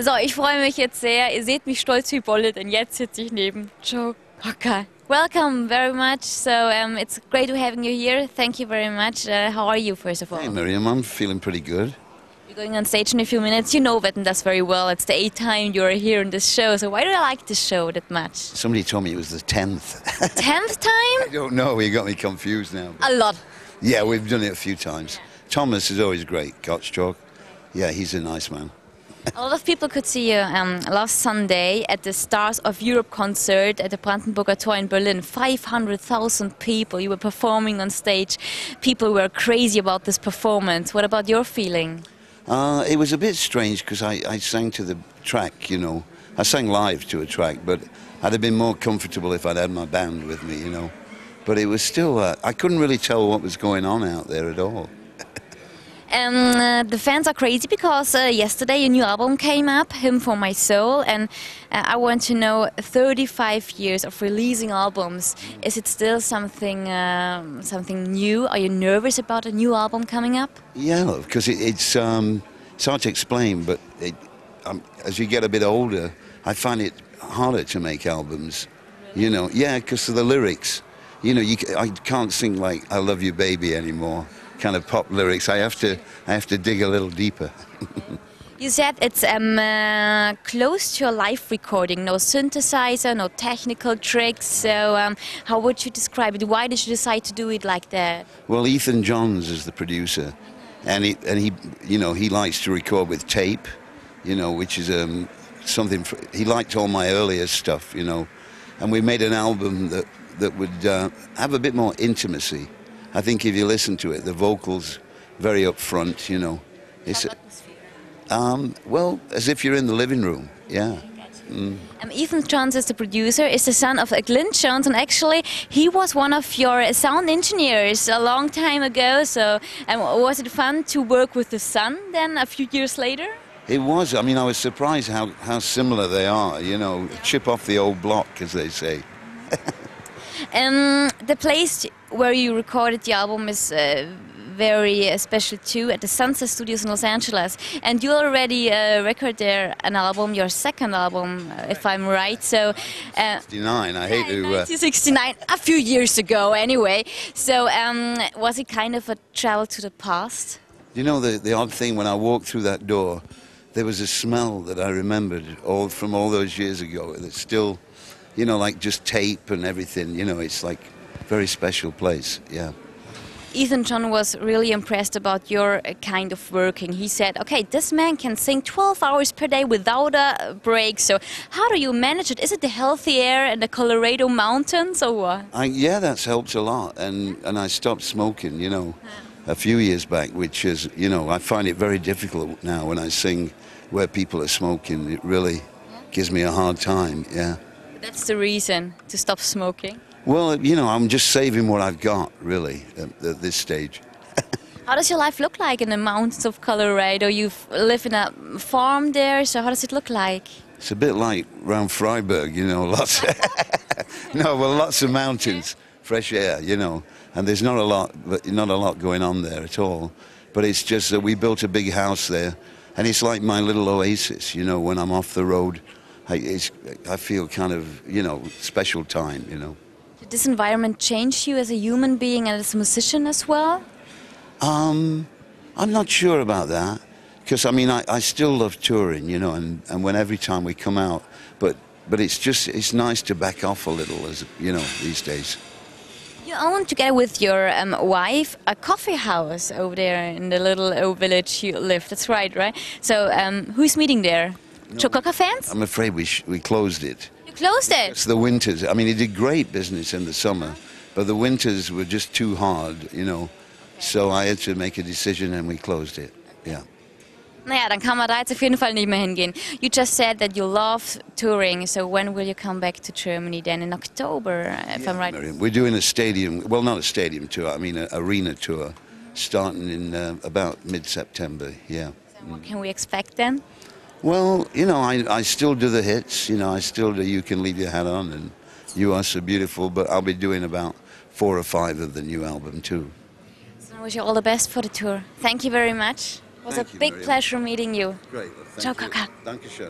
So, ich freue mich jetzt sehr. Ihr seht mich stolz wie Bolle, denn jetzt sitze ich neben Joe Cocker. Welcome very much. So um, it's great to having you here. Thank you very much. Uh, how are you, first of all? Hey, Miriam, I'm feeling pretty good. You're going on stage in a few minutes. You know Wetten dass very well. It's the eighth time you're here in this show. So why do you like this show that much? Somebody told me it was the 10th. Tenth time? I don't know, you got me confused now. A lot. yeah, we've done it a few times. Thomas is always great, Gottschalk. Yeah, he's a nice man. A lot of people could see you um, last Sunday at the Stars of Europe concert at the Brandenburger Tor in Berlin. 500,000 people. You were performing on stage. People were crazy about this performance. What about your feeling? Uh, it was a bit strange because I, I sang to the track, you know. I sang live to a track, but I'd have been more comfortable if I'd had my band with me, you know. But it was still, uh, I couldn't really tell what was going on out there at all. Um, the fans are crazy because uh, yesterday a new album came up, Hymn for My Soul, and uh, I want to know 35 years of releasing albums. Is it still something um, something new? Are you nervous about a new album coming up? Yeah, because it, it's um, it's hard to explain, but it, um, as you get a bit older, I find it harder to make albums. You know, yeah, because of the lyrics. You know, you, I can't sing like "I Love You, Baby" anymore. Kind of pop lyrics. I have to, I have to dig a little deeper. You said it's um, uh, close to a live recording, no synthesizer, no technical tricks. So, um, how would you describe it? Why did you decide to do it like that? Well, Ethan Johns is the producer, and he and he, you know, he likes to record with tape, you know, which is um, something. For, he liked all my earlier stuff, you know, and we made an album that that would uh, have a bit more intimacy. I think if you listen to it, the vocals very upfront, you know. It's um, well as if you're in the living room. Yeah. Um, Ethan Johns is the producer, is the son of Glyn Johns, and actually he was one of your sound engineers a long time ago. So, um, was it fun to work with the son then a few years later? It was. I mean, I was surprised how, how similar they are. You know, chip off the old block, as they say. Um, the place where you recorded the album is uh, very uh, special too, at the Sunset Studios in Los Angeles. And you already uh, recorded there an album, your second album, uh, if I'm right. So. Uh, 59. I hate to. Uh, 1969, a few years ago, anyway. So, um, was it kind of a travel to the past? You know, the, the odd thing when I walked through that door, there was a smell that I remembered all from all those years ago. That's still, you know, like just tape and everything. You know, it's like a very special place. Yeah. Ethan John was really impressed about your uh, kind of working. He said, "Okay, this man can sing 12 hours per day without a break. So, how do you manage it? Is it the healthy air and the Colorado mountains, or what?" I, yeah, that's helped a lot. And, and I stopped smoking, you know, a few years back, which is, you know, I find it very difficult now when I sing where people are smoking. It really gives me a hard time. Yeah. That's the reason to stop smoking. Well, you know, I'm just saving what I've got, really, at, at this stage. How does your life look like in the mountains of Colorado? You live in a farm there, so how does it look like? It's a bit like round Freiburg, you know, lots. no, well, lots of mountains, fresh air, you know, and there's not a lot, but not a lot going on there at all. But it's just that we built a big house there, and it's like my little oasis, you know. When I'm off the road, I, it's, I feel kind of, you know, special time, you know. Did this environment change you as a human being and as a musician as well? Um, I'm not sure about that because I mean I, I still love touring, you know, and, and when every time we come out, but but it's just it's nice to back off a little, as you know, these days. You own, together with your um, wife, a coffee house over there in the little old village you live. That's right, right? So, um, who's meeting there? Joe Cocker fans? I'm afraid we sh- we closed it. You closed it. It's the winters. I mean, it did great business in the summer, but the winters were just too hard, you know. So I had to make a decision, and we closed it. Yeah. Naja, dann kann man da jetzt auf jeden Fall nicht mehr hingehen. You just said that you love touring, so when will you come back to Germany then? In October, if I'm right? We're doing a stadium, well, not a stadium tour. I mean, an arena tour, starting in uh, about mid-September. Yeah. What can we expect then? Well, you know, I, I still do the hits. You know, I still do You Can Leave Your Hat On and You Are So Beautiful, but I'll be doing about four or five of the new album too. So I wish you all the best for the tour. Thank you very much. It was Thank a big pleasure meeting you. Great. Ciao, Kaka. Danke schön.